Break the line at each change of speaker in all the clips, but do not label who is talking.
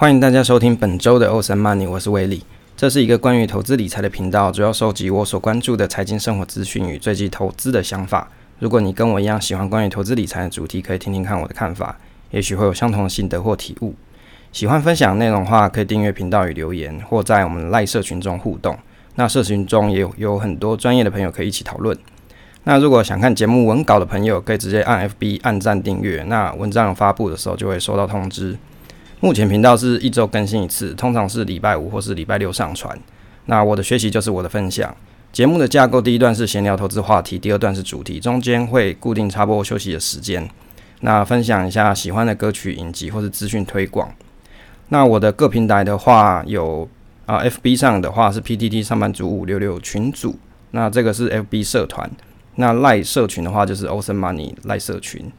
欢迎大家收听本周的欧森 Money，我是威利。这是一个关于投资理财的频道，主要收集我所关注的财经生活资讯与最近投资的想法。如果你跟我一样喜欢关于投资理财的主题，可以听听看我的看法，也许会有相同的心得或体悟。喜欢分享内容的话，可以订阅频道与留言，或在我们赖社群中互动。那社群中也有有很多专业的朋友可以一起讨论。那如果想看节目文稿的朋友，可以直接按 FB 按赞订阅，那文章发布的时候就会收到通知。目前频道是一周更新一次，通常是礼拜五或是礼拜六上传。那我的学习就是我的分享。节目的架构，第一段是闲聊投资话题，第二段是主题，中间会固定插播休息的时间。那分享一下喜欢的歌曲、影集或是资讯推广。那我的各平台的话有啊，FB 上的话是 PTT 上班族五六六群组，那这个是 FB 社团。那赖社群的话就是 Awesome Money 赖社群，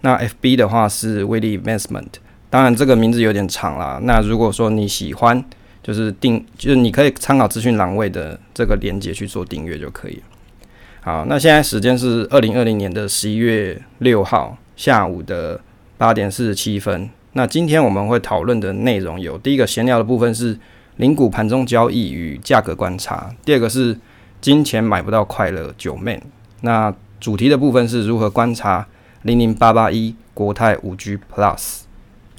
那 FB 的话是威利 Investment，当然这个名字有点长啦。那如果说你喜欢，就是订，就是你可以参考资讯栏位的这个链接去做订阅就可以了。好，那现在时间是二零二零年的十一月六号下午的八点四十七分。那今天我们会讨论的内容有：第一个闲聊的部分是零股盘中交易与价格观察；第二个是金钱买不到快乐，九妹。那主题的部分是如何观察零零八八一国泰五 G Plus。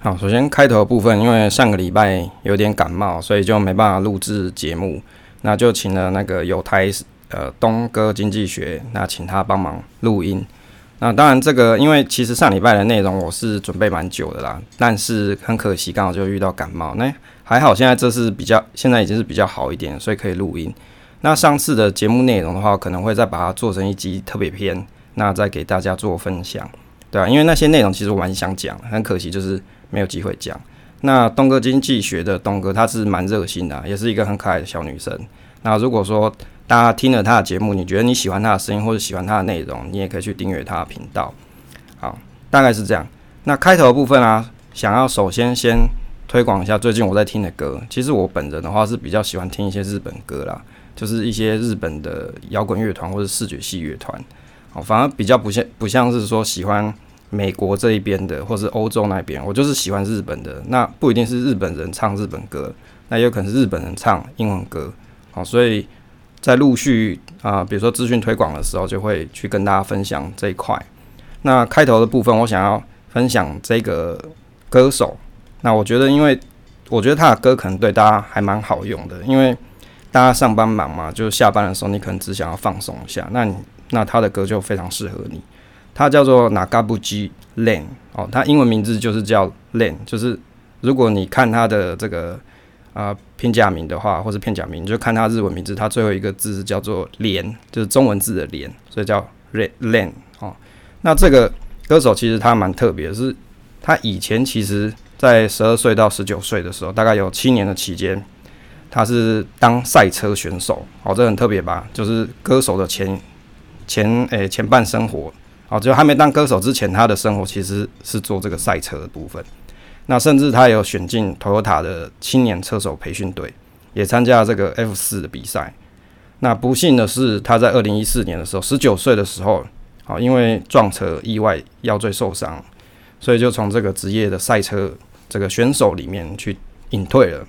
好，首先开头部分，因为上个礼拜有点感冒，所以就没办法录制节目，那就请了那个有台呃东哥经济学，那请他帮忙录音。那当然这个，因为其实上礼拜的内容我是准备蛮久的啦，但是很可惜刚好就遇到感冒。那还好，现在这是比较，现在已经是比较好一点，所以可以录音。那上次的节目内容的话，可能会再把它做成一集特别篇，那再给大家做分享，对啊，因为那些内容其实我蛮想讲，很可惜就是没有机会讲。那东哥经济学的东哥，他是蛮热心的，也是一个很可爱的小女生。那如果说大家听了他的节目，你觉得你喜欢他的声音或者喜欢他的内容，你也可以去订阅他的频道。好，大概是这样。那开头部分啊，想要首先先推广一下最近我在听的歌。其实我本人的话是比较喜欢听一些日本歌啦。就是一些日本的摇滚乐团或者视觉系乐团，哦，反而比较不像不像是说喜欢美国这一边的，或是欧洲那边。我就是喜欢日本的，那不一定是日本人唱日本歌，那也有可能是日本人唱英文歌，好，所以在陆续啊，比如说资讯推广的时候，就会去跟大家分享这一块。那开头的部分，我想要分享这个歌手，那我觉得，因为我觉得他的歌可能对大家还蛮好用的，因为。大家上班忙嘛，就是下班的时候，你可能只想要放松一下，那你那他的歌就非常适合你。他叫做 Nagabuchi Len 哦，他英文名字就是叫 Len，就是如果你看他的这个啊片假名的话，或是片假名，你就看他日文名字，他最后一个字是叫做连，就是中文字的连，所以叫 Len 哦。那这个歌手其实他蛮特别，是他以前其实在十二岁到十九岁的时候，大概有七年的期间。他是当赛车选手，哦，这很特别吧？就是歌手的前前诶、前半生活，哦，就还没当歌手之前，他的生活其实是做这个赛车的部分。那甚至他有选进 Toyota 的青年车手培训队，也参加了这个 F 四的比赛。那不幸的是，他在二零一四年的时候，十九岁的时候，哦，因为撞车意外腰椎受伤，所以就从这个职业的赛车这个选手里面去隐退了。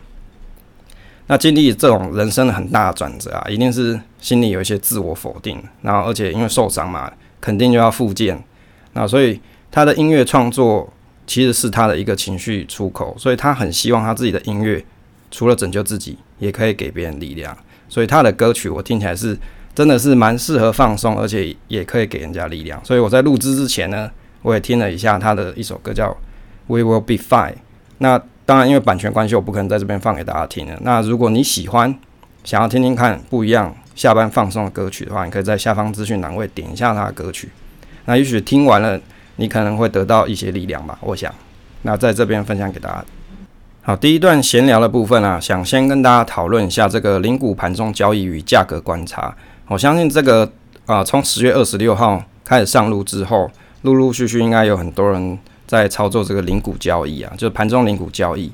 那经历这种人生的很大的转折啊，一定是心里有一些自我否定，然后而且因为受伤嘛，肯定就要复健。那所以他的音乐创作其实是他的一个情绪出口，所以他很希望他自己的音乐除了拯救自己，也可以给别人力量。所以他的歌曲我听起来是真的是蛮适合放松，而且也可以给人家力量。所以我在录制之前呢，我也听了一下他的一首歌叫《We Will Be Fine》。那当然，因为版权关系，我不可能在这边放给大家听了。那如果你喜欢，想要听听看不一样下班放松的歌曲的话，你可以在下方资讯栏位点一下他的歌曲。那也许听完了，你可能会得到一些力量吧。我想，那在这边分享给大家。好，第一段闲聊的部分啊，想先跟大家讨论一下这个零股盘中交易与价格观察。我相信这个啊，从十月二十六号开始上路之后，陆陆续续应该有很多人。在操作这个零股交易啊，就是盘中零股交易。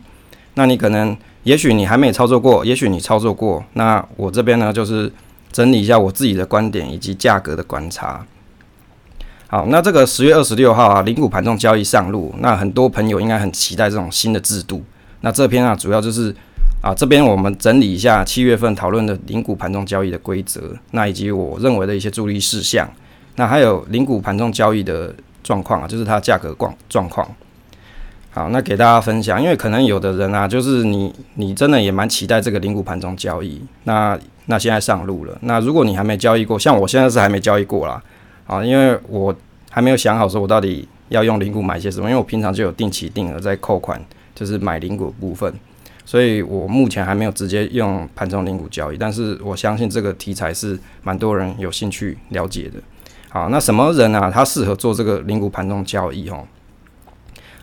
那你可能，也许你还没操作过，也许你操作过。那我这边呢，就是整理一下我自己的观点以及价格的观察。好，那这个十月二十六号啊，零股盘中交易上路，那很多朋友应该很期待这种新的制度。那这篇啊，主要就是啊，这边我们整理一下七月份讨论的零股盘中交易的规则，那以及我认为的一些注意事项。那还有零股盘中交易的状况啊，就是它价格状状况。好，那给大家分享，因为可能有的人啊，就是你你真的也蛮期待这个零股盘中交易。那那现在上路了，那如果你还没交易过，像我现在是还没交易过啦。啊，因为我还没有想好说我到底要用零股买些什么，因为我平常就有定期定额在扣款，就是买零股部分，所以我目前还没有直接用盘中零股交易。但是我相信这个题材是蛮多人有兴趣了解的。好，那什么人啊，他适合做这个零股盘中交易？哦？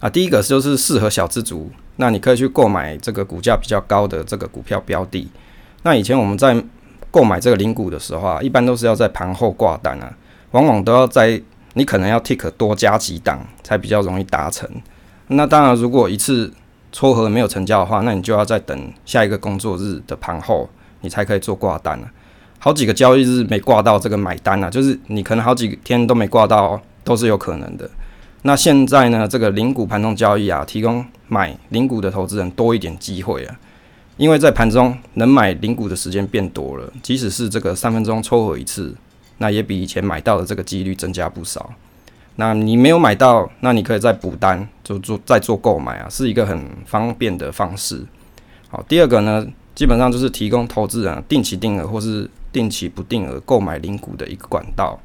啊，第一个就是适合小资族，那你可以去购买这个股价比较高的这个股票标的。那以前我们在购买这个零股的时候啊，一般都是要在盘后挂单啊，往往都要在你可能要 tick 多加几档才比较容易达成。那当然，如果一次撮合没有成交的话，那你就要再等下一个工作日的盘后，你才可以做挂单了。好几个交易日没挂到这个买单啊，就是你可能好几天都没挂到，都是有可能的。那现在呢，这个零股盘中交易啊，提供买零股的投资人多一点机会啊，因为在盘中能买零股的时间变多了，即使是这个三分钟抽合一次，那也比以前买到的这个几率增加不少。那你没有买到，那你可以再补单，就做再做购买啊，是一个很方便的方式。好，第二个呢，基本上就是提供投资人定期定额或是定期不定额购买零股的一个管道。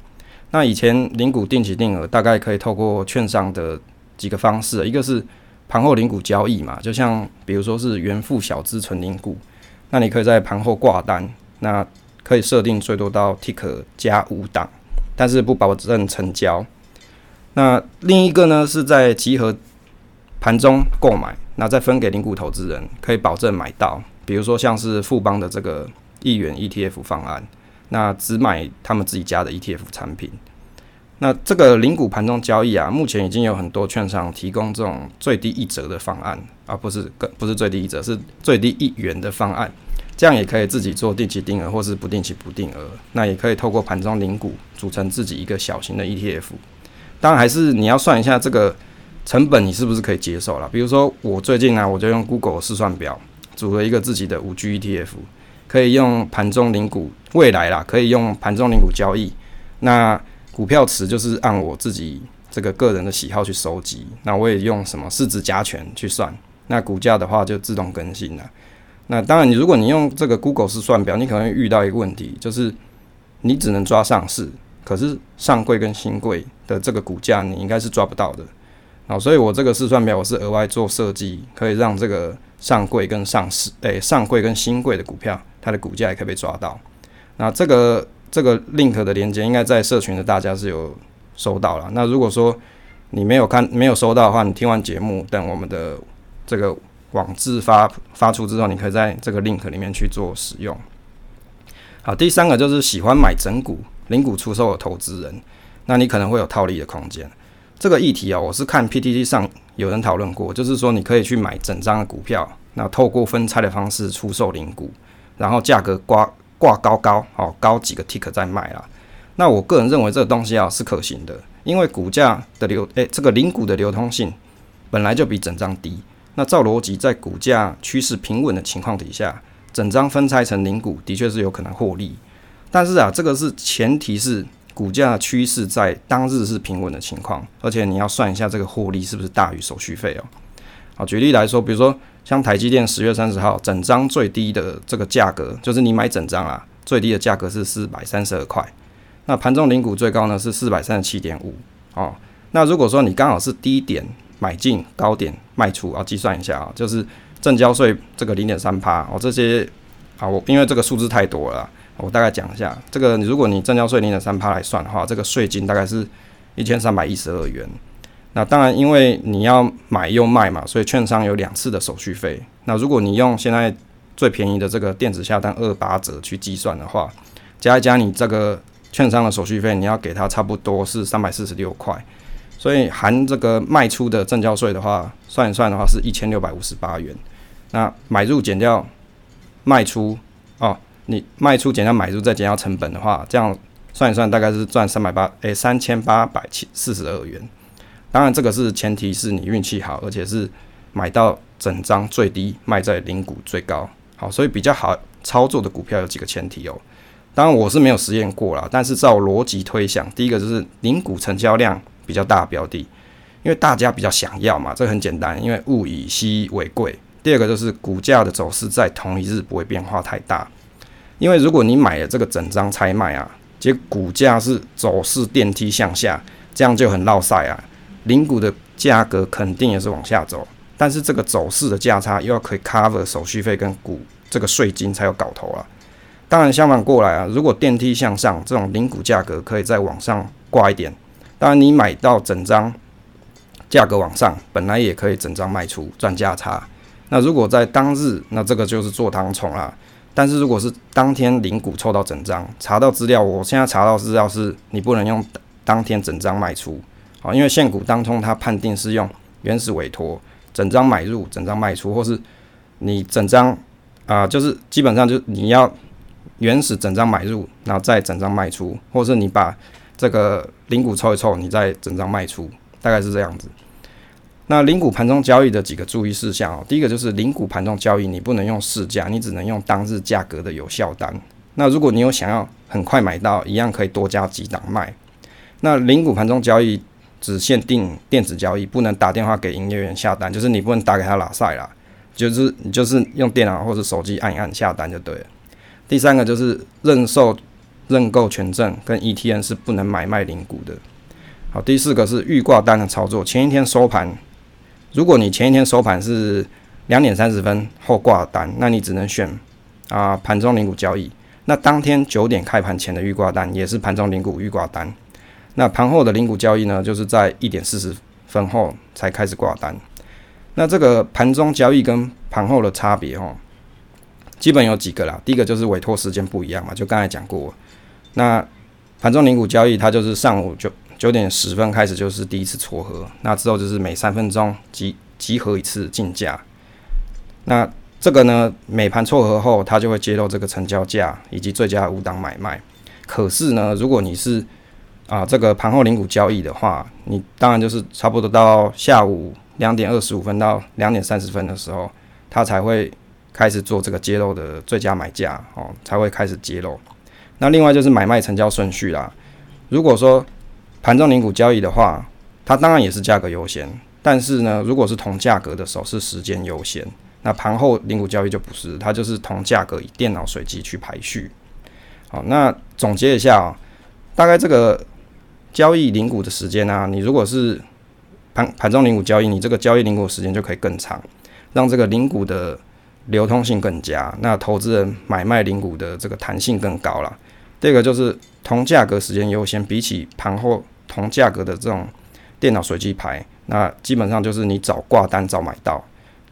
那以前零股定期定额大概可以透过券商的几个方式，一个是盘后零股交易嘛，就像比如说是元富小资存零股，那你可以在盘后挂单，那可以设定最多到 tick 加五档，但是不保证成交。那另一个呢是在集合盘中购买，那再分给零股投资人，可以保证买到，比如说像是富邦的这个一元 ETF 方案。那只买他们自己家的 ETF 产品。那这个零股盘中交易啊，目前已经有很多券商提供这种最低一折的方案，而不是个不是最低一折，是最低一元的方案。这样也可以自己做定期定额或是不定期不定额。那也可以透过盘中零股组成自己一个小型的 ETF。当然还是你要算一下这个成本，你是不是可以接受啦？比如说我最近呢、啊，我就用 Google 试算表组了一个自己的五 G ETF。可以用盘中领股，未来啦，可以用盘中领股交易。那股票池就是按我自己这个个人的喜好去收集。那我也用什么市值加权去算。那股价的话就自动更新了。那当然，你如果你用这个 Google 试算表，你可能会遇到一个问题，就是你只能抓上市，可是上柜跟新柜的这个股价你应该是抓不到的。好，所以我这个试算表我是额外做设计，可以让这个上柜跟上市，诶、上柜跟新柜的股票。它的股价也可以被抓到，那这个这个 link 的连接应该在社群的大家是有收到了。那如果说你没有看没有收到的话，你听完节目等我们的这个网志发发出之后，你可以在这个 link 里面去做使用。好，第三个就是喜欢买整股零股出售的投资人，那你可能会有套利的空间。这个议题啊，我是看 PTT 上有人讨论过，就是说你可以去买整张的股票，那透过分拆的方式出售零股。然后价格挂挂高高，哦，高几个 tick 再卖啦。那我个人认为这个东西啊是可行的，因为股价的流，诶，这个零股的流通性本来就比整张低。那照逻辑，在股价趋势平稳的情况底下，整张分拆成零股的确是有可能获利。但是啊，这个是前提是股价趋势在当日是平稳的情况，而且你要算一下这个获利是不是大于手续费哦。好，举例来说，比如说。像台积电十月三十号整张最低的这个价格，就是你买整张啊，最低的价格是四百三十二块。那盘中零股最高呢是四百三十七点五哦。那如果说你刚好是低点买进，高点卖出啊，计算一下啊，就是正交税这个零点三趴哦，这些啊，我因为这个数字太多了，我大概讲一下。这个如果你证交税零点三趴来算的话，这个税金大概是一千三百一十二元。那当然，因为你要买又卖嘛，所以券商有两次的手续费。那如果你用现在最便宜的这个电子下单二八折去计算的话，加一加你这个券商的手续费，你要给他差不多是三百四十六块。所以含这个卖出的证交税的话，算一算的话是一千六百五十八元。那买入减掉卖出哦，你卖出减掉买入再减掉成本的话，这样算一算大概是赚三百八诶三千八百七四十二元。当然，这个是前提是你运气好，而且是买到整张最低卖在零股最高。好，所以比较好操作的股票有几个前提哦。当然我是没有实验过啦，但是照逻辑推想，第一个就是零股成交量比较大的标的，因为大家比较想要嘛，这很简单，因为物以稀为贵。第二个就是股价的走势在同一日不会变化太大，因为如果你买了这个整张拆卖啊，结果股价是走势电梯向下，这样就很绕塞啊。零股的价格肯定也是往下走，但是这个走势的价差又要可以 cover 手续费跟股这个税金才有搞头啊。当然相反过来啊，如果电梯向上，这种零股价格可以再往上挂一点。当然你买到整张价格往上，本来也可以整张卖出赚价差。那如果在当日，那这个就是做当冲啦。但是如果是当天零股凑到整张，查到资料，我现在查到资料是你不能用当天整张卖出。啊，因为现股当冲，它判定是用原始委托整张买入、整张卖出，或是你整张啊、就是基本上就你要原始整张买入，然后再整张卖出，或是你把这个零股凑一凑，你再整张卖出，大概是这样子。那零股盘中交易的几个注意事项哦，第一个就是零股盘中交易，你不能用市价，你只能用当日价格的有效单。那如果你有想要很快买到，一样可以多加几档卖。那零股盘中交易。只限定电子交易，不能打电话给营业员下单，就是你不能打给他拉赛啦，就是你就是用电脑或者手机按一按下单就对了。第三个就是认售认购权证跟 ETN 是不能买卖零股的。好，第四个是预挂单的操作，前一天收盘，如果你前一天收盘是两点三十分后挂单，那你只能选啊盘中零股交易。那当天九点开盘前的预挂单也是盘中零股预挂单。那盘后的零股交易呢，就是在一点四十分后才开始挂单。那这个盘中交易跟盘后的差别哦，基本有几个啦。第一个就是委托时间不一样嘛，就刚才讲过。那盘中零股交易，它就是上午就九点十分开始就是第一次撮合，那之后就是每三分钟集集合一次竞价。那这个呢，每盘撮合后，它就会揭露这个成交价以及最佳五档买卖。可是呢，如果你是啊，这个盘后零股交易的话，你当然就是差不多到下午两点二十五分到两点三十分的时候，它才会开始做这个揭露的最佳买价哦，才会开始揭露。那另外就是买卖成交顺序啦。如果说盘中零股交易的话，它当然也是价格优先，但是呢，如果是同价格的时候是时间优先。那盘后零股交易就不是，它就是同价格以电脑随机去排序。好，那总结一下啊，大概这个。交易零股的时间啊，你如果是盘盘中零股交易，你这个交易零股的时间就可以更长，让这个零股的流通性更佳，那投资人买卖零股的这个弹性更高了。第二个就是同价格时间优先，比起盘后同价格的这种电脑随机排，那基本上就是你早挂单早买到。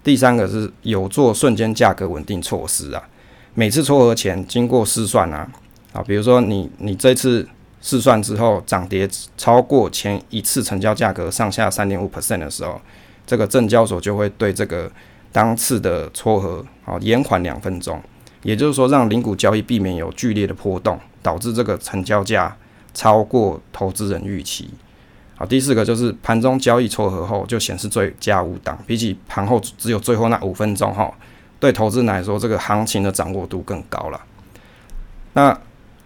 第三个是有做瞬间价格稳定措施啊，每次撮合前经过试算啊，啊，比如说你你这次。试算之后，涨跌超过前一次成交价格上下三点五 percent 的时候，这个证交所就会对这个当次的撮合啊延缓两分钟，也就是说让零股交易避免有剧烈的波动，导致这个成交价超过投资人预期。好，第四个就是盘中交易撮合后就显示最佳五档，比起盘后只有最后那五分钟哈，对投资人来说这个行情的掌握度更高了。那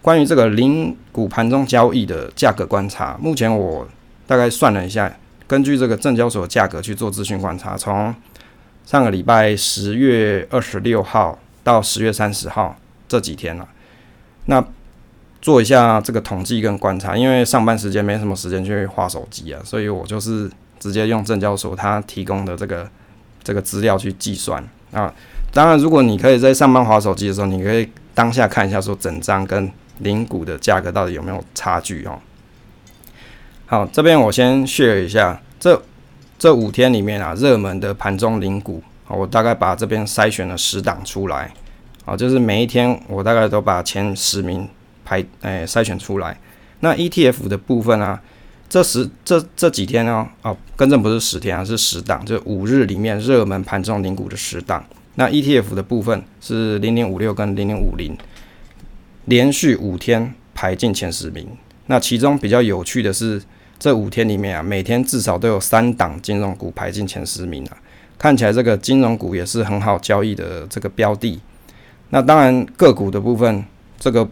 关于这个零股盘中交易的价格观察，目前我大概算了一下，根据这个证交所价格去做资讯观察，从上个礼拜十月二十六号到十月三十号这几天了，那做一下这个统计跟观察，因为上班时间没什么时间去划手机啊，所以我就是直接用证交所他提供的这个这个资料去计算啊。当然，如果你可以在上班划手机的时候，你可以当下看一下说整张跟零股的价格到底有没有差距哦？好，这边我先 share 一下，这这五天里面啊，热门的盘中零股，我大概把这边筛选了十档出来，啊，就是每一天我大概都把前十名排，哎，筛选出来。那 ETF 的部分啊，这十这这几天呢，哦，更正不是十天啊，是十档，就五日里面热门盘中领股的十档。那 ETF 的部分是零零五六跟零零五零。连续五天排进前十名，那其中比较有趣的是，这五天里面啊，每天至少都有三档金融股排进前十名啊，看起来这个金融股也是很好交易的这个标的。那当然个股的部分，这个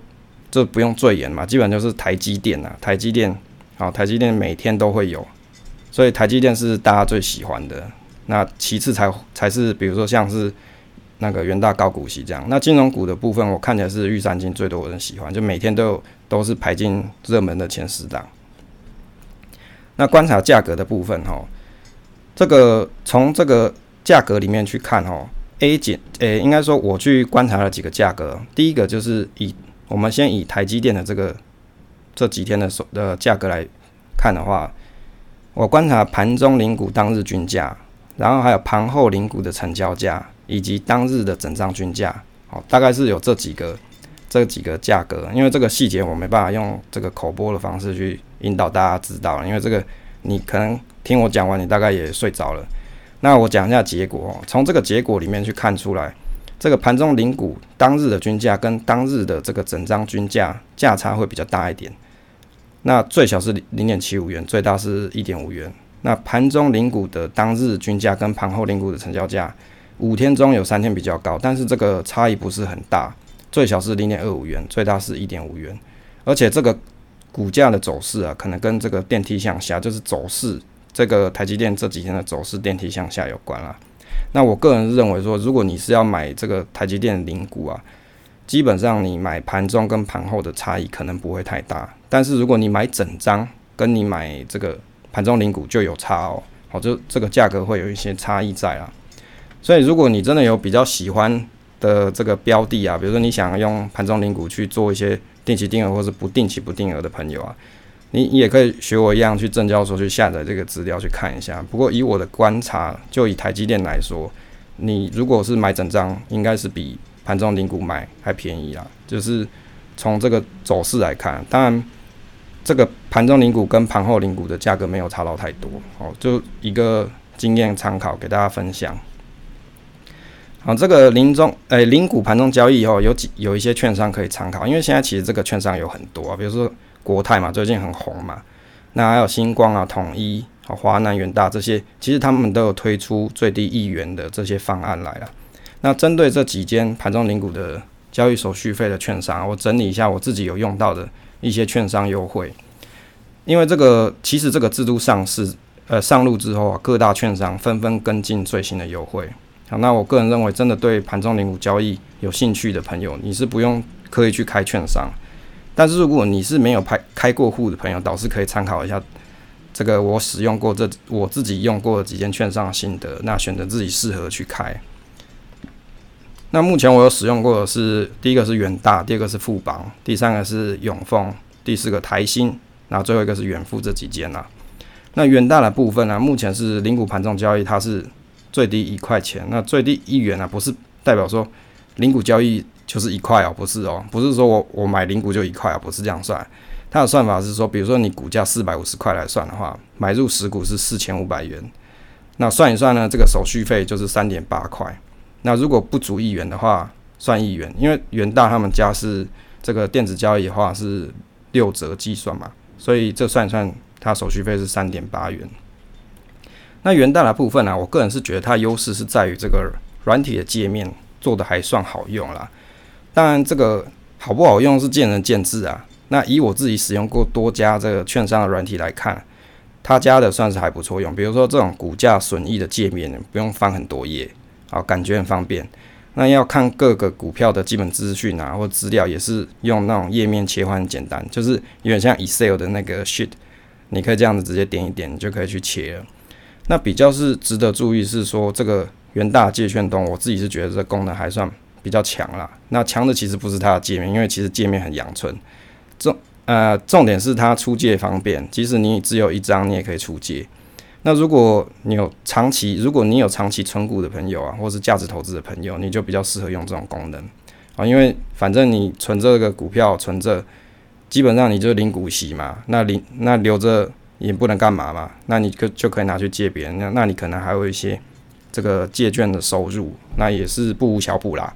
这不用赘言嘛，基本就是台积电啊，台积电，好，台积电每天都会有，所以台积电是大家最喜欢的。那其次才才是，比如说像是那个元大高股息这样。那金融股的部分，我看起来是玉山金最多人喜欢，就每天都有都是排进热门的前十档。那观察价格的部分，哈，这个从这个价格里面去看，哈，A 减，诶，应该说我去观察了几个价格。第一个就是以我们先以台积电的这个这几天的手的价格来看的话，我观察盘中零股当日均价。然后还有盘后零股的成交价，以及当日的整张均价，好，大概是有这几个这几个价格。因为这个细节我没办法用这个口播的方式去引导大家知道，因为这个你可能听我讲完，你大概也睡着了。那我讲一下结果，从这个结果里面去看出来，这个盘中零股当日的均价跟当日的这个整张均价价差会比较大一点。那最小是零点七五元，最大是一点五元。那盘中零股的当日均价跟盘后零股的成交价，五天中有三天比较高，但是这个差异不是很大，最小是零点二五元，最大是一点五元，而且这个股价的走势啊，可能跟这个电梯向下，就是走势，这个台积电这几天的走势电梯向下有关了。那我个人认为说，如果你是要买这个台积电的零股啊，基本上你买盘中跟盘后的差异可能不会太大，但是如果你买整张，跟你买这个。盘中零股就有差哦，好，就这个价格会有一些差异在啦。所以如果你真的有比较喜欢的这个标的啊，比如说你想用盘中零股去做一些定期定额或是不定期不定额的朋友啊，你也可以学我一样去证交所去下载这个资料去看一下。不过以我的观察，就以台积电来说，你如果是买整张，应该是比盘中零股买还便宜啦。就是从这个走势来看，当然。这个盘中零股跟盘后零股的价格没有差到太多，哦，就一个经验参考给大家分享。好，这个零中诶零股盘中交易以后，有几有一些券商可以参考，因为现在其实这个券商有很多啊，比如说国泰嘛，最近很红嘛，那还有星光啊、统一、华南远大这些，其实他们都有推出最低一元的这些方案来了。那针对这几间盘中零股的交易手续费的券商，我整理一下我自己有用到的。一些券商优惠，因为这个其实这个制度上市，呃，上路之后啊，各大券商纷纷跟进最新的优惠。好，那我个人认为，真的对盘中零股交易有兴趣的朋友，你是不用刻意去开券商。但是如果你是没有拍开过户的朋友，倒是可以参考一下这个我使用过这我自己用过几间券商心得，那选择自己适合去开。那目前我有使用过的是，第一个是远大，第二个是富邦，第三个是永丰，第四个台新，然后最后一个是远富这几间啦。那远大的部分呢，目前是零股盘中交易，它是最低一块钱，那最低一元啊，不是代表说零股交易就是一块哦，不是哦，不是说我我买零股就一块啊，不是这样算。它的算法是说，比如说你股价四百五十块来算的话，买入十股是四千五百元，那算一算呢，这个手续费就是三点八块。那如果不足一元的话，算一元，因为元大他们家是这个电子交易的话是六折计算嘛，所以这算一算，它手续费是三点八元。那元大的部分呢、我个人是觉得它优势是在于这个软体的界面做的还算好用啦。当然，这个好不好用是见仁见智啊。那以我自己使用过多家这个券商的软体来看，他家的算是还不错用。比如说这种股价损益的界面，不用翻很多页。好，感觉很方便。那要看各个股票的基本资讯啊，或资料，也是用那种页面切换简单，就是有点像 Excel 的那个 sheet，你可以这样子直接点一点，就可以去切了。那比较是值得注意是说，这个元大借券通，我自己是觉得这功能还算比较强啦。那强的其实不是它的界面，因为其实界面很阳春。重呃重点是它出借方便，即使你只有一张，你也可以出借。那如果你有长期，如果你有长期存股的朋友啊，或是价值投资的朋友，你就比较适合用这种功能啊，因为反正你存这个股票存着，基本上你就领股息嘛，那领那留着也不能干嘛嘛，那你就就可以拿去借别人，那那你可能还有一些这个借券的收入，那也是不无小补啦。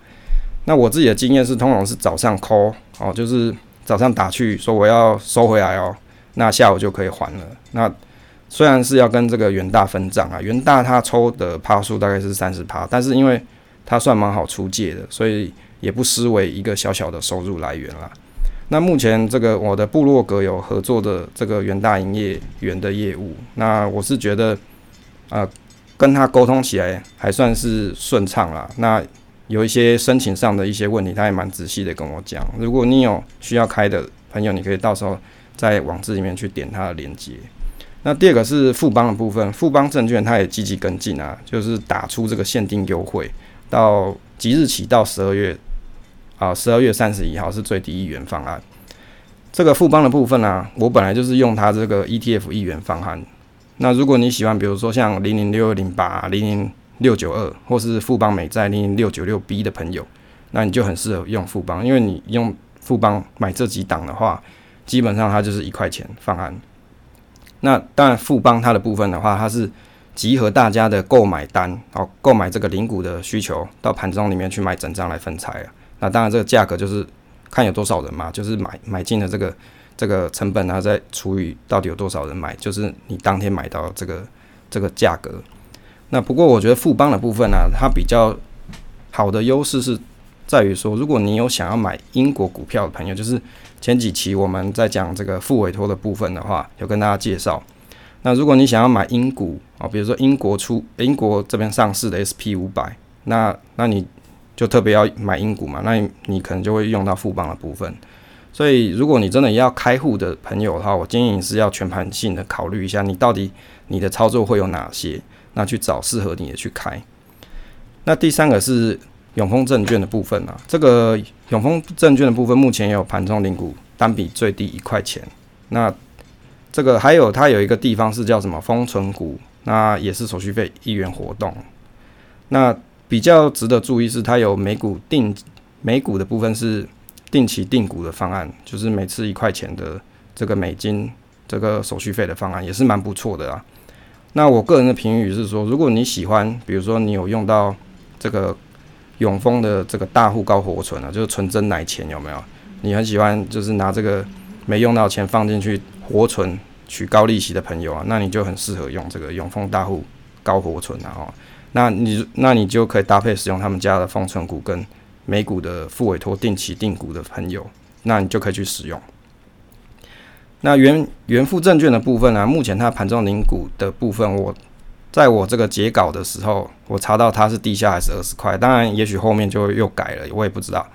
那我自己的经验是，通常是早上 call 哦，就是早上打去说我要收回来哦，那下午就可以还了，那。虽然是要跟这个元大分账啊，元大他抽的趴数大概是三十趴，但是因为他算蛮好出借的，所以也不失为一个小小的收入来源啦。那目前这个我的部落格有合作的这个元大营业员的业务，那我是觉得啊，跟他沟通起来还算是顺畅啦。那有一些申请上的一些问题，他也蛮仔细的跟我讲。如果你有需要开的朋友，你可以到时候在网志里面去点他的链接。那第二个是富邦的部分，富邦证券他也积极跟进啊，就是打出这个限定优惠，到即日起到十二月。啊，十二月三十一号是最低一元方案。这个富邦的部分呢、啊，我本来就是用它这个 ETF 一元方案。那如果你喜欢，比如说像零零六二零八、零零六九二，或是富邦美债零六九六 B 的朋友，那你就很适合用富邦，因为你用富邦买这几档的话，基本上它就是一块钱方案。那当然，富邦它的部分的话，它是集合大家的购买单，哦，购买这个零股的需求，到盘中里面去买整张来分拆啊。那当然，这个价格就是看有多少人嘛，就是买买进的这个这个成本，然后再除以到底有多少人买，就是你当天买到这个这个价格。那不过我觉得富邦的部分呢、它比较好的优势是在于说，如果你有想要买英国股票的朋友，就是前几期我们在讲这个副委托的部分的话，有跟大家介绍。那如果你想要买英股啊，比如说英国出英国这边上市的 SP 五百，那那你。就特别要买英股嘛，那你可能就会用到富邦的部分。所以如果你真的要开户的朋友的话，我建议你是要全盘性的考虑一下，你到底你的操作会有哪些，那去找适合你的去开。那第三个是永丰证券的部分啊，这个永丰证券的部分目前也有盘中零股单笔最低一块钱。那这个还有它有一个地方是叫什么封存股，那也是手续费一元活动。那比较值得注意是，它有每股定每股的部分是定期定股的方案，就是每次一块钱的这个美金这个手续费的方案，也是蛮不错的啊。那我个人的评语是说，如果你喜欢，比如说你有用到这个永丰的这个大户高活存啊，就是纯真奶钱有没有？你很喜欢就是拿这个没用到钱放进去活存取高利息的朋友啊，那你就很适合用这个永丰大户高活存啊。哦。那你那你就可以搭配使用他们家的丰存股跟美股的副委托定期定股的朋友，那你就可以去使用。那原原富证券的部分呢、目前它盘中零股的部分，我在我这个截稿的时候，我查到它是低下还是二十块，当然也许后面就又改了，我也不知道。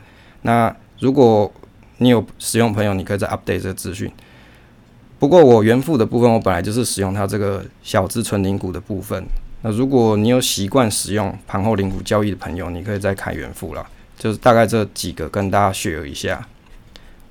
那如果你有使用朋友，你可以再 update 这个资讯。不过我原富的部分，我本来就是使用它这个小资存零股的部分。那如果你有习惯使用盘后零股交易的朋友，你可以再开原富了。就是大概这几个跟大家 share 一下。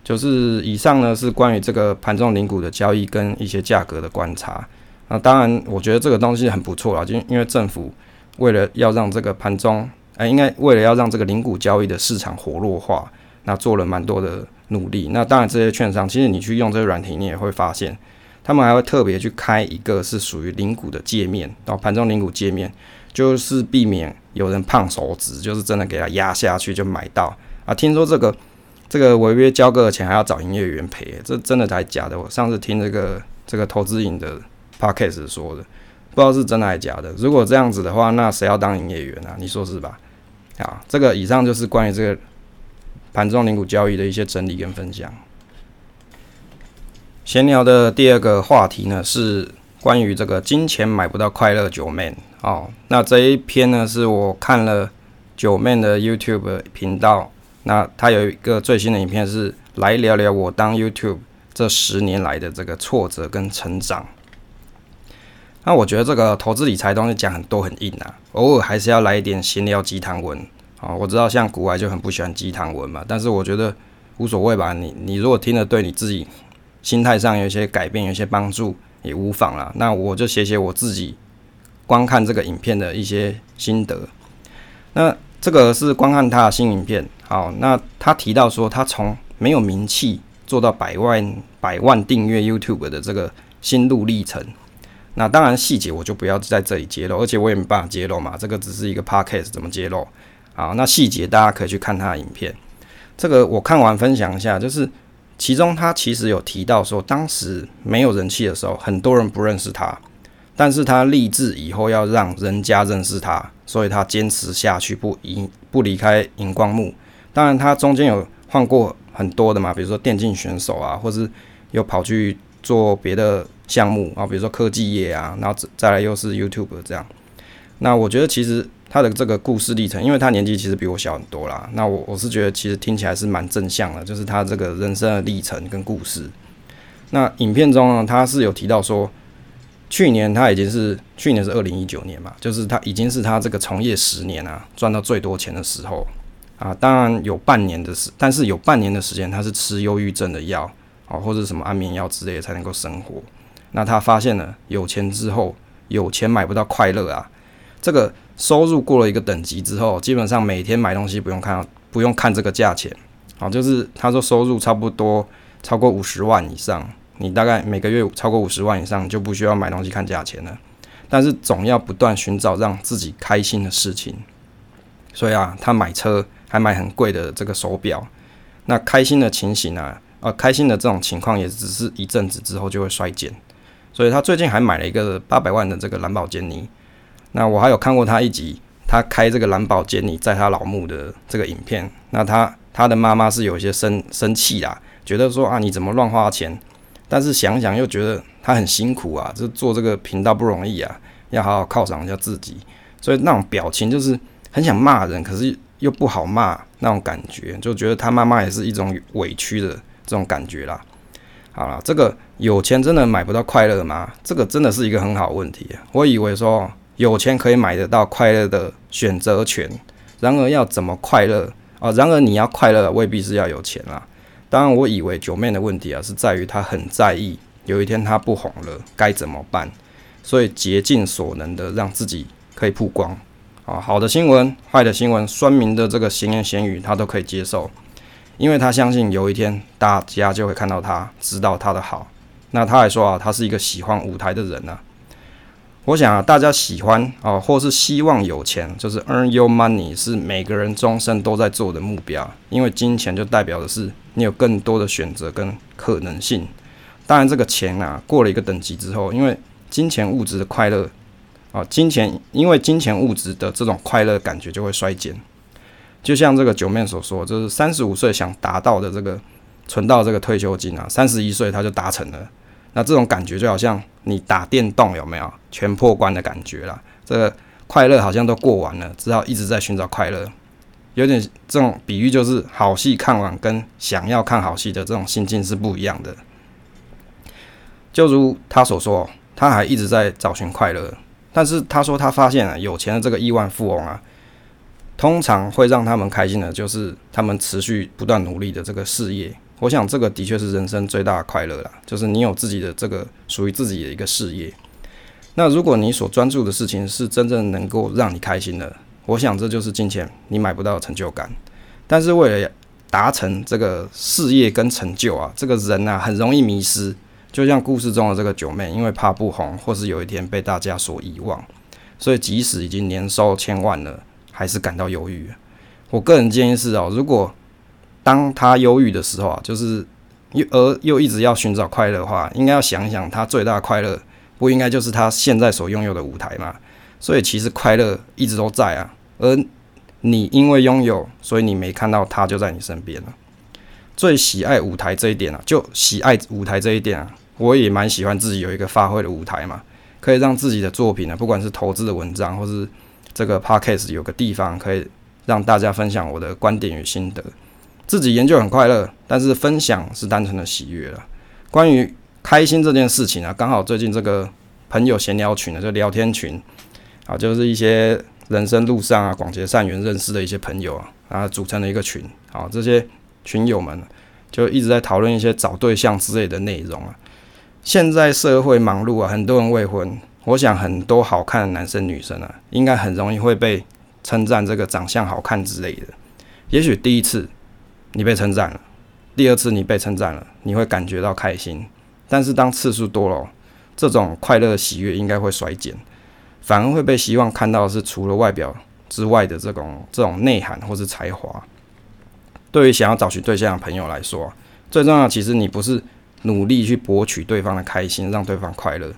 就是以上呢是关于这个盘中零股的交易跟一些价格的观察。那当然，我觉得这个东西很不错啊，就因为政府为了要让这个盘中，哎，应该为了要让这个零股交易的市场活络化，那做了蛮多的努力。那当然，这些券商其实你去用这个软体，你也会发现。他们还会特别去开一个是属于零股的界面，然后盘中零股界面，就是避免有人胖手指，就是真的给他压下去就买到啊。听说这个这个违约交割的钱还要找营业员赔，这真的还假的？我上次听这个这个投资瘾的 podcast 说的，不知道是真的还是假的。如果这样子的话，那谁要当营业员啊？你说是吧？好，这个以上就是关于这个盘中零股交易的一些整理跟分享。闲聊的第二个话题呢，是关于这个金钱买不到快乐九妹哦。那这一篇呢，是我看了九妹的 YouTube 频道，那他有一个最新的影片是来聊聊我当 YouTube 这十年来的这个挫折跟成长。那我觉得这个投资理财东西讲很多很硬啊，偶尔还是要来一点闲聊鸡汤文啊。我知道像古外就很不喜欢鸡汤文嘛，但是我觉得无所谓吧。你你如果听了对你自己。心态上有一些改变，有一些帮助也无妨啦。那我就写写我自己观看这个影片的一些心得。那这个是观看他的新影片，好，那他提到说他从没有名气做到百万百万订阅 YouTube 的这个心路历程。那当然细节我就不要在这里揭露，而且我也没办法揭露嘛，这个只是一个 podcast 怎么揭露？好，那细节大家可以去看他的影片。这个我看完分享一下，就是。其中他其实有提到说，当时没有人气的时候，很多人不认识他。但是他立志以后要让人家认识他，所以他坚持下去不离不离开荧光幕。当然，他中间有换过很多的嘛，比如说电竞选手啊，或是又跑去做别的项目啊，比如说科技业啊，然后再来又是 YouTube 这样。那我觉得其实他的这个故事历程，因为他年纪其实比我小很多啦。那我我是觉得其实听起来是蛮正向的，就是他这个人生的历程跟故事。那影片中呢，他是有提到说，去年他已经是去年是二零一九年嘛，就是他已经是他这个从业十年啊，赚到最多钱的时候啊。当然有半年的时，但是有半年的时间他是吃忧郁症的药啊，或者什么安眠药之类的才能够生活。那他发现了有钱之后，有钱买不到快乐啊。这个收入过了一个等级之后，基本上每天买东西不用看，不用看这个价钱，好，就是他说收入差不多超过五十万以上，你大概每个月超过五十万以上就不需要买东西看价钱了。但是总要不断寻找让自己开心的事情，所以啊，他买车还买很贵的这个手表，那开心的情形啊，呃，开心的这种情况也只是一阵子之后就会衰减，所以他最近还买了一个八百万的这个蓝宝坚尼。那我还有看过他一集，他开这个蓝宝坚尼载他老母的这个影片。那他他的妈妈是有些生生气啦，觉得说啊，你怎么乱花钱？但是想想又觉得他很辛苦啊，这做这个频道不容易啊，要好好犒赏一下自己。所以那种表情就是很想骂人，可是又不好骂那种感觉，就觉得他妈妈也是一种委屈的这种感觉啦。好了，这个有钱真的买不到快乐吗？这个真的是一个很好问题。我以为说。有钱可以买得到快乐的选择权，然而要怎么快乐啊？然而你要快乐未必是要有钱啦。当然，我以为九妹的问题啊是在于她很在意，有一天她不红了该怎么办，所以竭尽所能的让自己可以曝光啊。好的新闻、坏的新闻、酸民的这个闲言闲语，她都可以接受，因为她相信有一天大家就会看到她，知道她的好。那她还说啊，她是一个喜欢舞台的人呢、啊。我想啊，大家喜欢啊，或是希望有钱，就是 earn your money，是每个人终身都在做的目标。因为金钱就代表的是你有更多的选择跟可能性。当然，这个钱啊，过了一个等级之后，因为金钱物质的快乐啊，金钱因为金钱物质的这种快乐感觉就会衰减。就像这个九妹所说，就是三十五岁想达到的这个存到这个退休金啊，三十一岁他就达成了。那这种感觉就好像你打电动有没有全破关的感觉啦？这个快乐好像都过完了，只好一直在寻找快乐。有点这种比喻，就是好戏看完跟想要看好戏的这种心境是不一样的。就如他所说，他还一直在找寻快乐，但是他说他发现啊，有钱的这个亿万富翁啊，通常会让他们开心的，就是他们持续不断努力的这个事业。我想这个的确是人生最大的快乐啦，就是你有自己的这个属于自己的一个事业。那如果你所专注的事情是真正能够让你开心的，我想这就是金钱你买不到的成就感。但是为了达成这个事业跟成就啊，这个人啊很容易迷失。就像故事中的这个九妹，因为怕不红，或是有一天被大家所遗忘，所以即使已经年收千万了，还是感到犹豫。我个人建议是哦，如果当他忧郁的时候啊，就是又而又一直要寻找快乐的话，应该要想想，他最大快乐不应该就是他现在所拥有的舞台吗？所以其实快乐一直都在啊，而你因为拥有，所以你没看到他就在你身边了。最喜爱舞台这一点啊，就喜爱舞台这一点啊，我也蛮喜欢自己有一个发挥的舞台嘛，可以让自己的作品呢，不管是投资的文章或是这个 podcast 有个地方可以让大家分享我的观点与心得。自己研究很快乐，但是分享是单纯的喜悦了。关于开心这件事情啊，刚好最近这个朋友闲聊群呢，就聊天群啊，就是一些人生路上啊，广结善缘认识的一些朋友啊，啊组成了一个群。好，这些群友们就一直在讨论一些找对象之类的内容啊。现在社会忙碌啊，很多人未婚，我想很多好看的男生女生啊，应该很容易会被称赞这个长相好看之类的。也许第一次。你被称赞了，第二次你被称赞了，你会感觉到开心。但是当次数多了，这种快乐喜悦应该会衰减，反而会被希望看到是除了外表之外的这种这种内涵或是才华。对于想要找寻对象的朋友来说，最重要其实你不是努力去博取对方的开心，让对方快乐，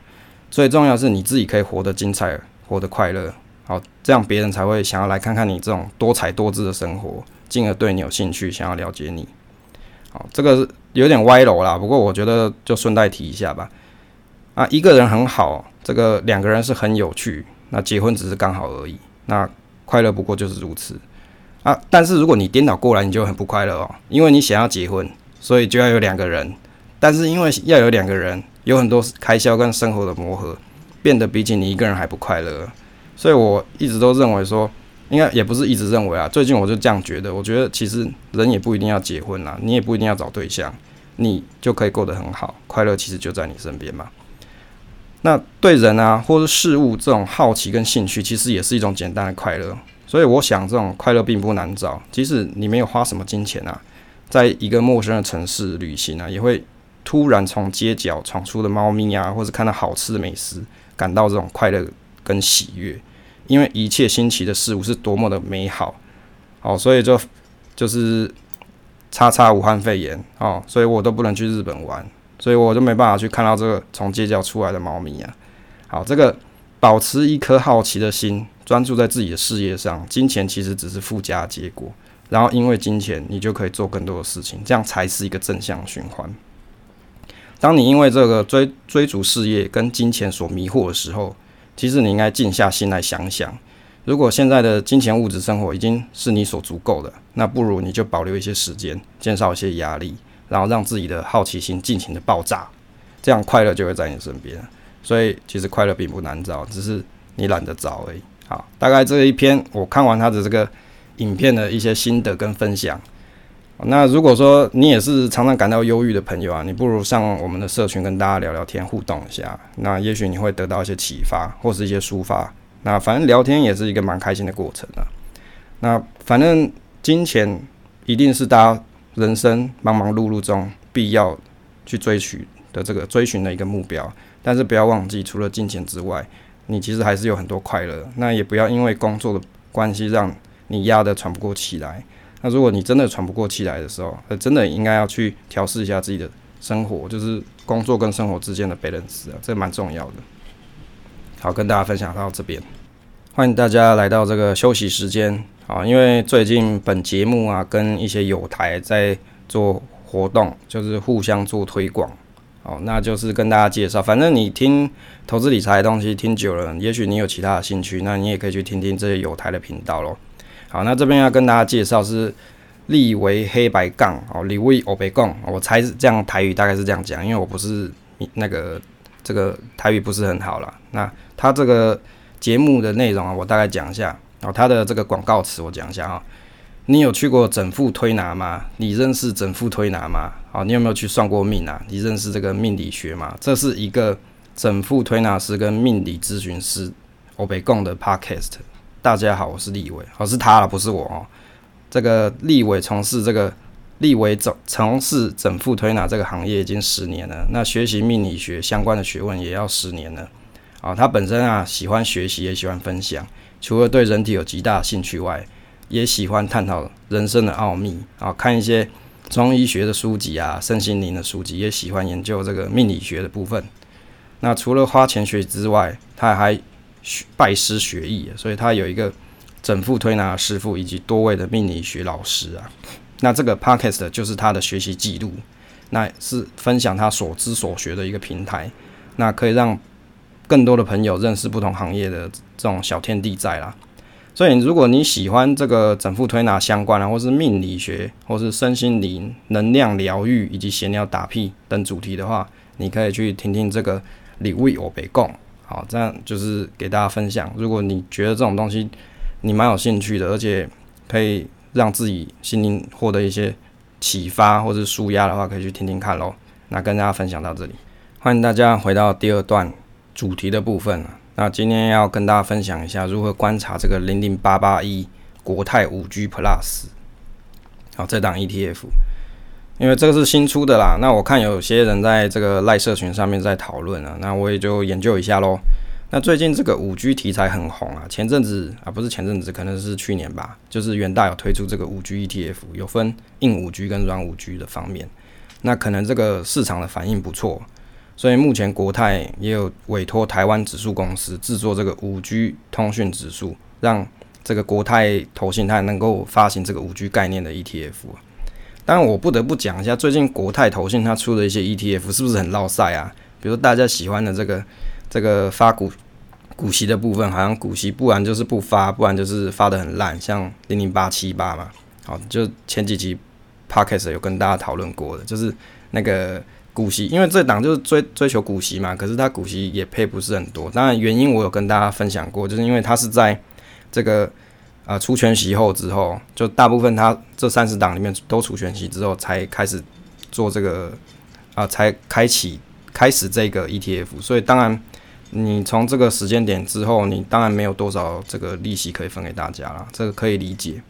最重要是你自己可以活得精彩，活得快乐。好，这样别人才会想要来看看你这种多彩多姿的生活，进而对你有兴趣，想要了解你。好，这个有点歪楼啦，不过我觉得就顺带提一下吧。啊，一个人很好，这个两个人是很有趣，那结婚只是刚好而已。那快乐不过就是如此啊。但是如果你颠倒过来，你就很不快乐哦，因为你想要结婚，所以就要有两个人。但是因为要有两个人，有很多开销跟生活的磨合，变得比起你一个人还不快乐。所以我一直都认为说，应该也不是一直认为啊。最近我就这样觉得，我觉得其实人也不一定要结婚啦，你也不一定要找对象，你就可以过得很好，快乐其实就在你身边嘛。那对人啊，或是事物这种好奇跟兴趣，其实也是一种简单的快乐。所以我想，这种快乐并不难找。即使你没有花什么金钱啊，在一个陌生的城市旅行啊，也会突然从街角闯出的猫咪啊，或是看到好吃的美食，感到这种快乐跟喜悦。因为一切新奇的事物是多么的美好，好，所以就就是叉叉武汉肺炎哦，所以我都不能去日本玩。所以我就没办法去看到这个从街角出来的猫咪啊。好，这个保持一颗好奇的心，专注在自己的事业上，金钱其实只是附加结果。然后因为金钱，你就可以做更多的事情，这样才是一个正向循环。当你因为这个追追逐事业跟金钱所迷惑的时候，其实你应该静下心来想想，如果现在的金钱物质生活已经是你所足够的，那不如你就保留一些时间，减少一些压力。然后让自己的好奇心尽情的爆炸，这样快乐就会在你身边。所以其实快乐并不难找，只是你懒得找而已。好，大概这一篇我看完他的这个影片的一些心得跟分享。那如果说你也是常常感到忧郁的朋友啊，你不如上我们的社群跟大家聊聊天，互动一下。那也许你会得到一些启发或是一些抒发。那反正聊天也是一个蛮开心的过程啊。那反正金钱一定是大家。人生忙忙碌碌中，必要去追寻的这个追寻的一个目标，但是不要忘记，除了金钱之外，你其实还是有很多快乐。那也不要因为工作的关系，让你压得喘不过气来。那如果你真的喘不过气来的时候，呃，真的应该要去调试一下自己的生活，就是工作跟生活之间的 balance 啊，这蛮重要的。好，跟大家分享到这边，欢迎大家来到这个休息时间。啊，因为最近本节目啊，跟一些友台在做活动，就是互相做推广。哦，那就是跟大家介绍，反正你听投资理财的东西听久了，也许你有其他的兴趣，那你也可以去听听这些友台的频道喽。好，那这边要跟大家介绍是立维黑白杠哦，立维欧北杠，我猜是这样台语大概是这样讲，因为我不是那个这个台语不是很好啦。那他这个节目的内容啊，我大概讲一下。哦，他的这个广告词我讲一下啊，你有去过整复推拿吗？你认识整复推拿吗？好，你有没有去算过命啊？你认识这个命理学吗？这是一个整复推拿师跟命理咨询师欧北共的 podcast。大家好，我是立伟，哦，是他了，不是我哦。这个立伟从事这个立伟整从事整复推拿这个行业已经十年了，那学习命理学相关的学问也要十年了。啊，他本身啊喜欢学习，也喜欢分享。除了对人体有极大兴趣外，也喜欢探讨人生的奥秘啊，看一些中医学的书籍啊，身心灵的书籍，也喜欢研究这个命理学的部分。那除了花钱学之外，他还学拜师学艺，所以他有一个整副推拿师傅以及多位的命理学老师啊。那这个 podcast 就是他的学习记录，那是分享他所知所学的一个平台，那可以让。更多的朋友认识不同行业的这种小天地在啦，所以如果你喜欢这个整副推拿相关啊，或是命理学，或是身心灵、能量疗愈以及闲聊打屁等主题的话，你可以去听听这个立维欧北贡。好，这样就是给大家分享。如果你觉得这种东西你蛮有兴趣的，而且可以让自己心灵获得一些启发或是舒压的话，可以去听听看喽。那跟大家分享到这里，欢迎大家回到第二段。主题的部分，那今天要跟大家分享一下如何观察这个零零八八一国泰五 G Plus，好，这档 ETF，因为这个是新出的啦。那我看有些人在这个赖社群上面在讨论啊，那我也就研究一下喽。那最近这个五 G 题材很红啊，前阵子啊不是前阵子，可能是去年吧，就是元大有推出这个五 G ETF，有分硬五 G 跟软五 G 的方面，那可能这个市场的反应不错。所以目前国泰也有委托台湾指数公司制作这个五 G 通讯指数，让这个国泰投信它能够发行这个五 G 概念的 ETF。当然，我不得不讲一下，最近国泰投信它出的一些 ETF 是不是很落赛啊？比如大家喜欢的这个这个发股股息的部分，好像股息不然就是不发，不然就是发得很烂，像零零八七八嘛。好，就前几集 Podcast 有跟大家讨论过的，就是那个股息，因为这档就是追追求股息嘛，可是它股息也配不是很多。当然原因我有跟大家分享过，就是因为它是在这个。啊，除权息后之后，就大部分它这三十档里面都除权息之后，才开始做这个啊，才开启开始这个 ETF。所以当然，你从这个时间点之后，你当然没有多少这个利息可以分给大家了，这个可以理解。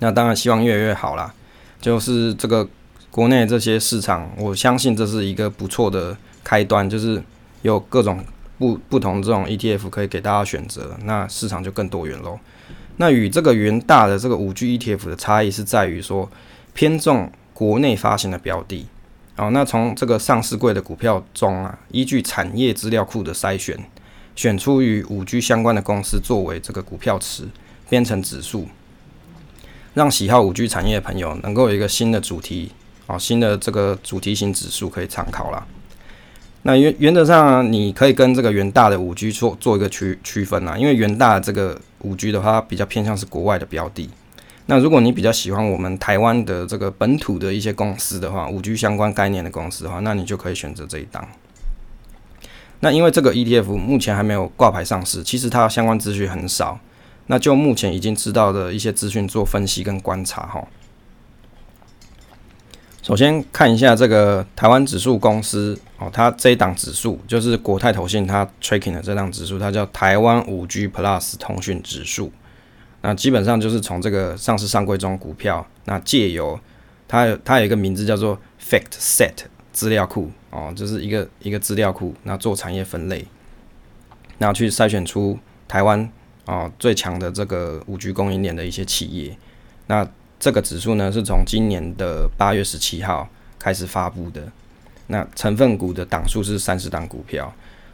那当然希望越来越好啦，就是这个国内这些市场，我相信这是一个不错的开端，就是有各种不不同这种 ETF 可以给大家选择，那市场就更多元喽。那与这个元大的这个五 G ETF 的差异是在于说，偏重国内发行的标的。哦，那从这个上市柜的股票中啊，依据产业资料库的筛选，选出与五 G 相关的公司作为这个股票池，编成指数，让喜好五 G 产业的朋友能够有一个新的主题，哦，新的这个主题型指数可以参考啦。那原原则上，你可以跟这个元大的五 G 做做一个区区分啊，因为元大的这个五 G 的话，比较偏向是国外的标的。那如果你比较喜欢我们台湾的这个本土的一些公司的话，五 G 相关概念的公司的话，那你就可以选择这一档。那因为这个 ETF 目前还没有挂牌上市，其实它相关资讯很少。那就目前已经知道的一些资讯做分析跟观察哈。首先看一下这个台湾指数公司哦，它这一档指数就是国泰投信它 tracking 的这档指数，它叫台湾五 G Plus 通讯指数。那基本上就是从这个上市上柜中股票，那借由它有它有一个名字叫做 FactSet 资料库哦，就是一个一个资料库，那做产业分类，那去筛选出台湾哦最强的这个五 G 供应链的一些企业，那。这个指数呢，是从今年的八月十七号开始发布的。那成分股的档数是三十档股票。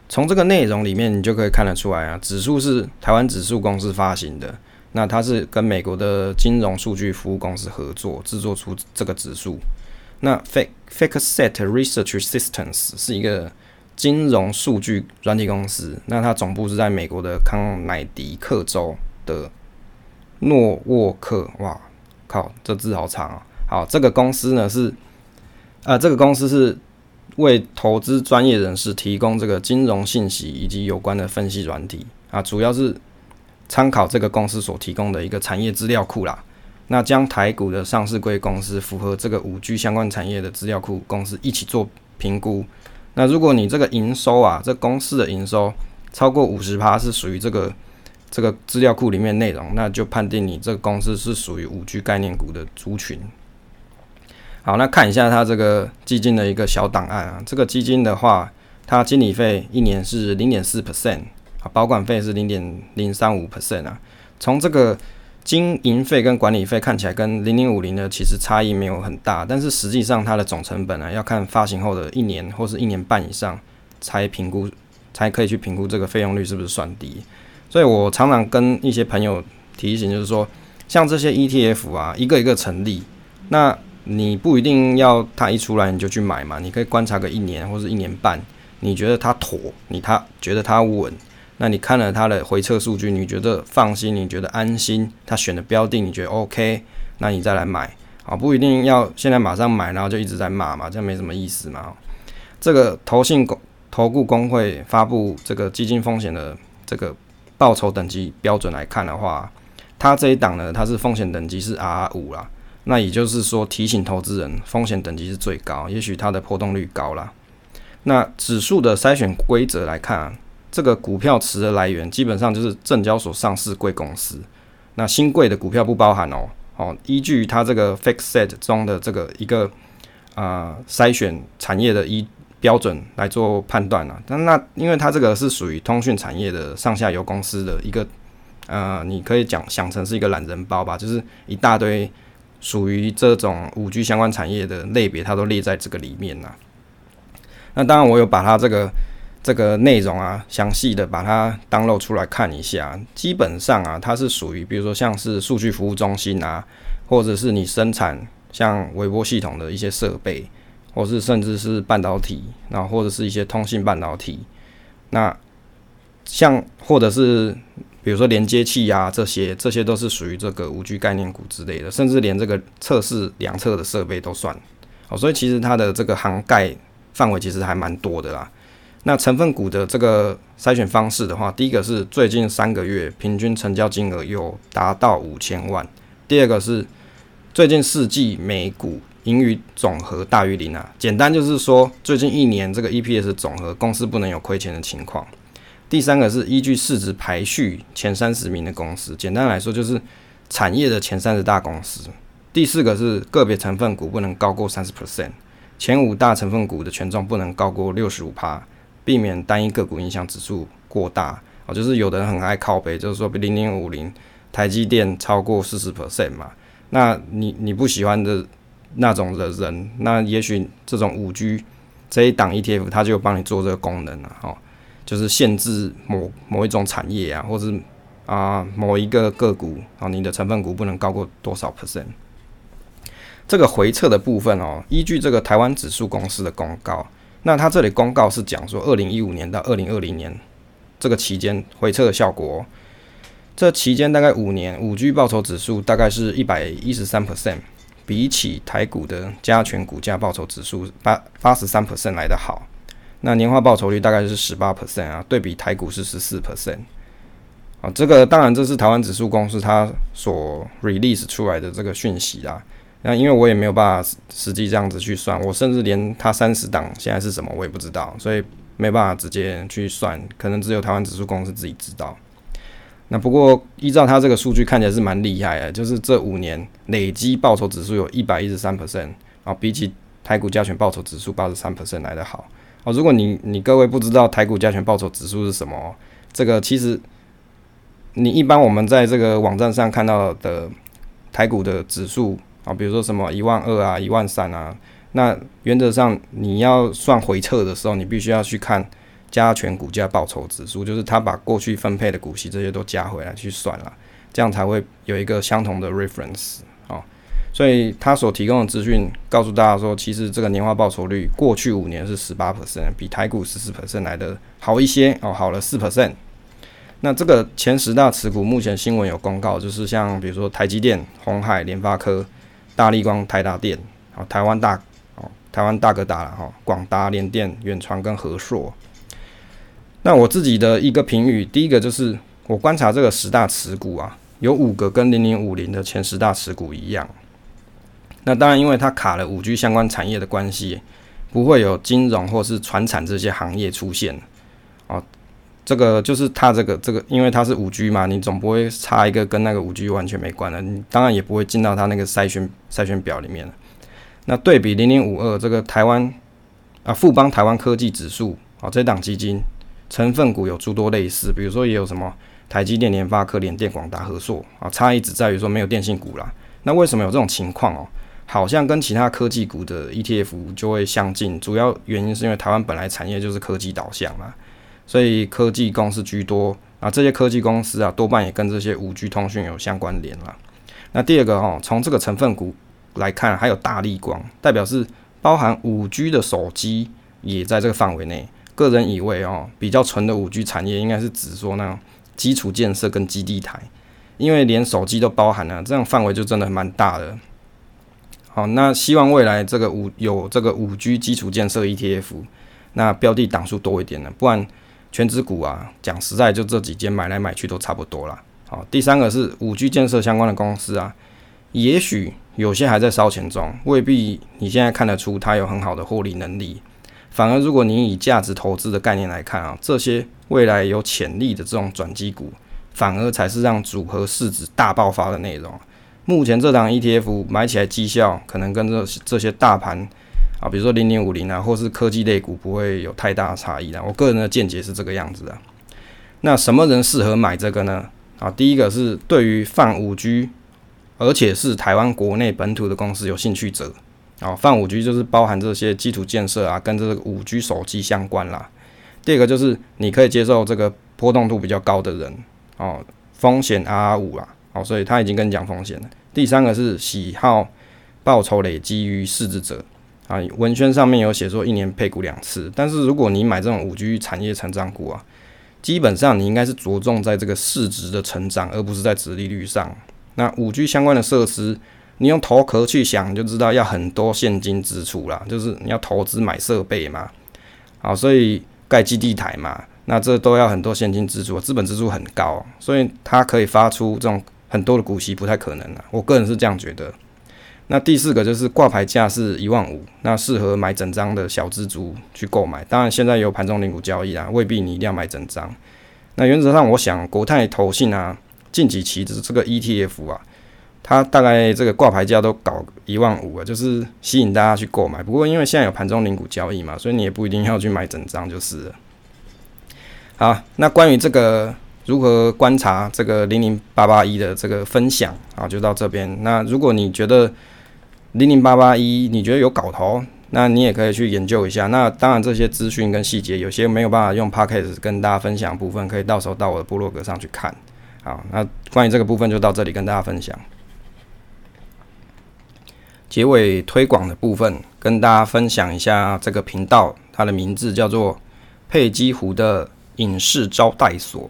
从这个内容里面，你就可以看得出来啊，指数是台湾指数公司发行的。那它是跟美国的金融数据服务公司合作制作出这个指数。那 Fake Fake Set Research Systems 是一个金融数据软体公司。那它总部是在美国的康乃狄克州的诺沃克。哇！靠，这字好长啊！好，这个公司呢是，呃，这个公司是为投资专业人士提供这个金融信息以及有关的分析软体啊，主要是参考这个公司所提供的一个产业资料库啦。那将台股的上市柜公司符合这个五 G 相关产业的资料库公司一起做评估。那如果你这个营收啊，这公司的营收超过五十趴，是属于这个。这个资料库里面内容，那就判定你这个公司是属于五 G 概念股的族群。好，那看一下它这个基金的一个小档案啊。这个基金的话，它经理费一年是零点四 percent，啊，保管费是零点零三五 percent 啊。从这个经营费跟管理费看起来跟零零五零的其实差异没有很大，但是实际上它的总成本呢，要看发行后的一年或是一年半以上才评估，才可以去评估这个费用率是不是算低。所以我常常跟一些朋友提醒，就是说，像这些 ETF 啊，一个一个成立，那你不一定要它一出来你就去买嘛，你可以观察个一年或者一年半，你觉得它妥，你它觉得它稳，那你看了它的回测数据，你觉得放心，你觉得安心，它选的标的你觉得 OK，那你再来买啊，不一定要现在马上买，然后就一直在骂嘛，这样没什么意思嘛。这个投信公投顾公会发布这个基金风险的这个。报酬等级标准来看的话，它这一档呢，它是风险等级是 R 五啦，那也就是说提醒投资人风险等级是最高，也许它的波动率高啦。那指数的筛选规则来看啊，这个股票池的来源基本上就是证交所上市贵公司，那新贵的股票不包含哦。哦，依据它这个 fixed set 中的这个一个啊、呃、筛选产业的一。标准来做判断了，但那因为它这个是属于通讯产业的上下游公司的一个，呃，你可以讲想成是一个懒人包吧，就是一大堆属于这种五 G 相关产业的类别，它都列在这个里面呐。那当然，我有把它这个这个内容啊，详细的把它 download 出来看一下。基本上啊，它是属于比如说像是数据服务中心啊，或者是你生产像微波系统的一些设备，或是甚至是半导体，然后或者是一些通信半导体。那像或者是比如说连接器啊，这些这些都是属于这个五 G 概念股之类的，甚至连这个测试量测的设备都算。好，所以其实它的这个涵盖范围其实还蛮多的啦。那成分股的这个筛选方式的话，第一个是最近三个月平均成交金额有达到五千万，第二个是最近四季每股盈余总和大于零啊。简单就是说，最近一年这个 EPS 总和公司不能有亏钱的情况。第三个是依据市值排序前三十名的公司，简单来说就是产业的前三十大公司。第四个是个别成分股不能高过三十 percent，前五大成分股的权重不能高过六十五趴，避免单一个股影响指数过大。哦，就是有的人很爱靠背，就是说零零五零台积电超过四十 percent 嘛，那你你不喜欢的那种的人，那也许这种五 G 这一档 ETF 它就帮你做这个功能了，哦。就是限制某某一种产业啊，或是啊某一个个股啊，你的成分股不能高过多少 percent。这个回撤的部分哦，依据这个台湾指数公司的公告，那它这里公告是讲说，二零一五年到二零二零年这个期间回撤的效果，这期间大概五年，五 G 报酬指数大概是一百一十三 percent，比起台股的加权股价报酬指数八八十三 percent 来的好。那年化报酬率大概是十八 percent 啊，对比台股是十四 percent 啊。这个当然这是台湾指数公司它所 release 出来的这个讯息啦。那因为我也没有办法实际这样子去算，我甚至连它三十档现在是什么我也不知道，所以没办法直接去算，可能只有台湾指数公司自己知道。那不过依照它这个数据看起来是蛮厉害的，就是这五年累积报酬指数有一百一十三 percent 啊，比起台股加权报酬指数八十三 percent 来得好。哦，如果你你各位不知道台股加权报酬指数是什么，这个其实你一般我们在这个网站上看到的台股的指数啊，比如说什么一万二啊、一万三啊，那原则上你要算回测的时候，你必须要去看加权股价报酬指数，就是他把过去分配的股息这些都加回来去算了，这样才会有一个相同的 reference。所以他所提供的资讯告诉大家说，其实这个年化报酬率过去五年是十八 percent，比台股十四 percent 来的好一些哦，好了四 percent。那这个前十大持股目前新闻有公告，就是像比如说台积电、鸿海、联发科、大立光、台达电，哦，台湾大哦，台湾大哥大了哈，广达、联电、远传跟和硕。那我自己的一个评语，第一个就是我观察这个十大持股啊，有五个跟零零五零的前十大持股一样。那当然，因为它卡了五 G 相关产业的关系，不会有金融或是传产这些行业出现。哦，这个就是它这个这个，因为它是五 G 嘛，你总不会插一个跟那个五 G 完全没关的，你当然也不会进到它那个筛选筛选表里面。那对比零零五二这个台湾啊富邦台湾科技指数啊，这档基金成分股有诸多类似，比如说也有什么台积电、联发科、联电、广达、和硕啊，差异只在于说没有电信股啦。那为什么有这种情况哦？好像跟其他科技股的 ETF 就会相近，主要原因是因为台湾本来产业就是科技导向嘛，所以科技公司居多啊。这些科技公司啊，多半也跟这些五 G 通讯有相关联了。那第二个哦，从这个成分股来看，还有大立光，代表是包含五 G 的手机也在这个范围内。个人以为哦，比较纯的五 G 产业应该是指说那基础建设跟基地台，因为连手机都包含了，这样范围就真的蛮大的。好，那希望未来这个五有这个五 G 基础建设 ETF，那标的档数多一点呢，不然权值股啊，讲实在就这几间买来买去都差不多了。好，第三个是五 G 建设相关的公司啊，也许有些还在烧钱中，未必你现在看得出它有很好的获利能力。反而如果你以价值投资的概念来看啊，这些未来有潜力的这种转机股，反而才是让组合市值大爆发的内容。目前这档 ETF 买起来绩效可能跟这这些大盘啊，比如说零零五零啊，或是科技类股不会有太大的差异的。我个人的见解是这个样子的。那什么人适合买这个呢？啊，第一个是对于泛五 G，而且是台湾国内本土的公司有兴趣者哦，泛五 G 就是包含这些基础建设啊，跟这个五 G 手机相关啦。第二个就是你可以接受这个波动度比较高的人哦，风险 R 五啦，哦，所以他已经跟你讲风险了。第三个是喜好报酬累积于市值者啊，文宣上面有写说一年配股两次，但是如果你买这种五 G 产业成长股啊，基本上你应该是着重在这个市值的成长，而不是在殖利率上。那五 G 相关的设施，你用头壳去想，就知道要很多现金支出啦，就是你要投资买设备嘛，好，所以盖基地台嘛，那这都要很多现金支出，资本支出很高，所以它可以发出这种很多的股息不太可能啦。我个人是这样觉得。那第四个就是挂牌价是一万五，那适合买整张的小资族去购买。当然现在有盘中零股交易啊，未必你一定要买整张。那原则上，我想国泰投信啊，近几期的这个 ETF 啊，它大概这个挂牌价都搞一万五啊，就是吸引大家去购买。不过因为现在有盘中零股交易嘛，所以你也不一定要去买整张就是了。好，那关于这个如何观察这个零零八八一的这个分享啊，就到这边。那如果你觉得零零八八一，你觉得有搞头？那你也可以去研究一下。那当然，这些资讯跟细节有些没有办法用 Podcast 跟大家分享的部分，可以到时候到我的部落格上去看。好，那关于这个部分就到这里跟大家分享。结尾推广的部分，跟大家分享一下这个频道，它的名字叫做佩姬湖的影视招待所。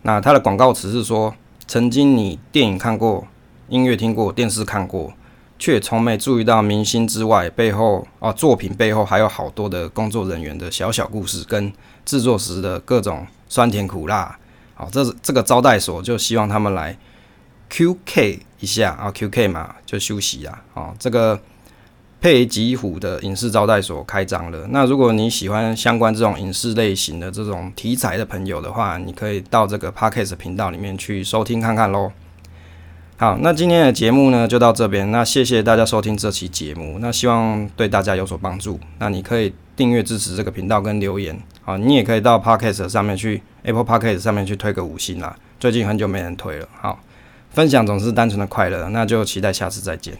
那它的广告词是说：曾经你电影看过，音乐听过，电视看过。却从没注意到明星之外，背后啊作品背后还有好多的工作人员的小小故事，跟制作时的各种酸甜苦辣。好，这是这个招待所就希望他们来 QK 一下啊，QK 嘛就休息啊。啊，这个佩吉虎的影视招待所开张了。那如果你喜欢相关这种影视类型的这种题材的朋友的话，你可以到这个 Podcast 频道里面去收听看看喽。好，那今天的节目呢就到这边。那谢谢大家收听这期节目，那希望对大家有所帮助。那你可以订阅支持这个频道跟留言。好，你也可以到 Podcast 上面去 Apple Podcast 上面去推个五星啦。最近很久没人推了。好，分享总是单纯的快乐，那就期待下次再见。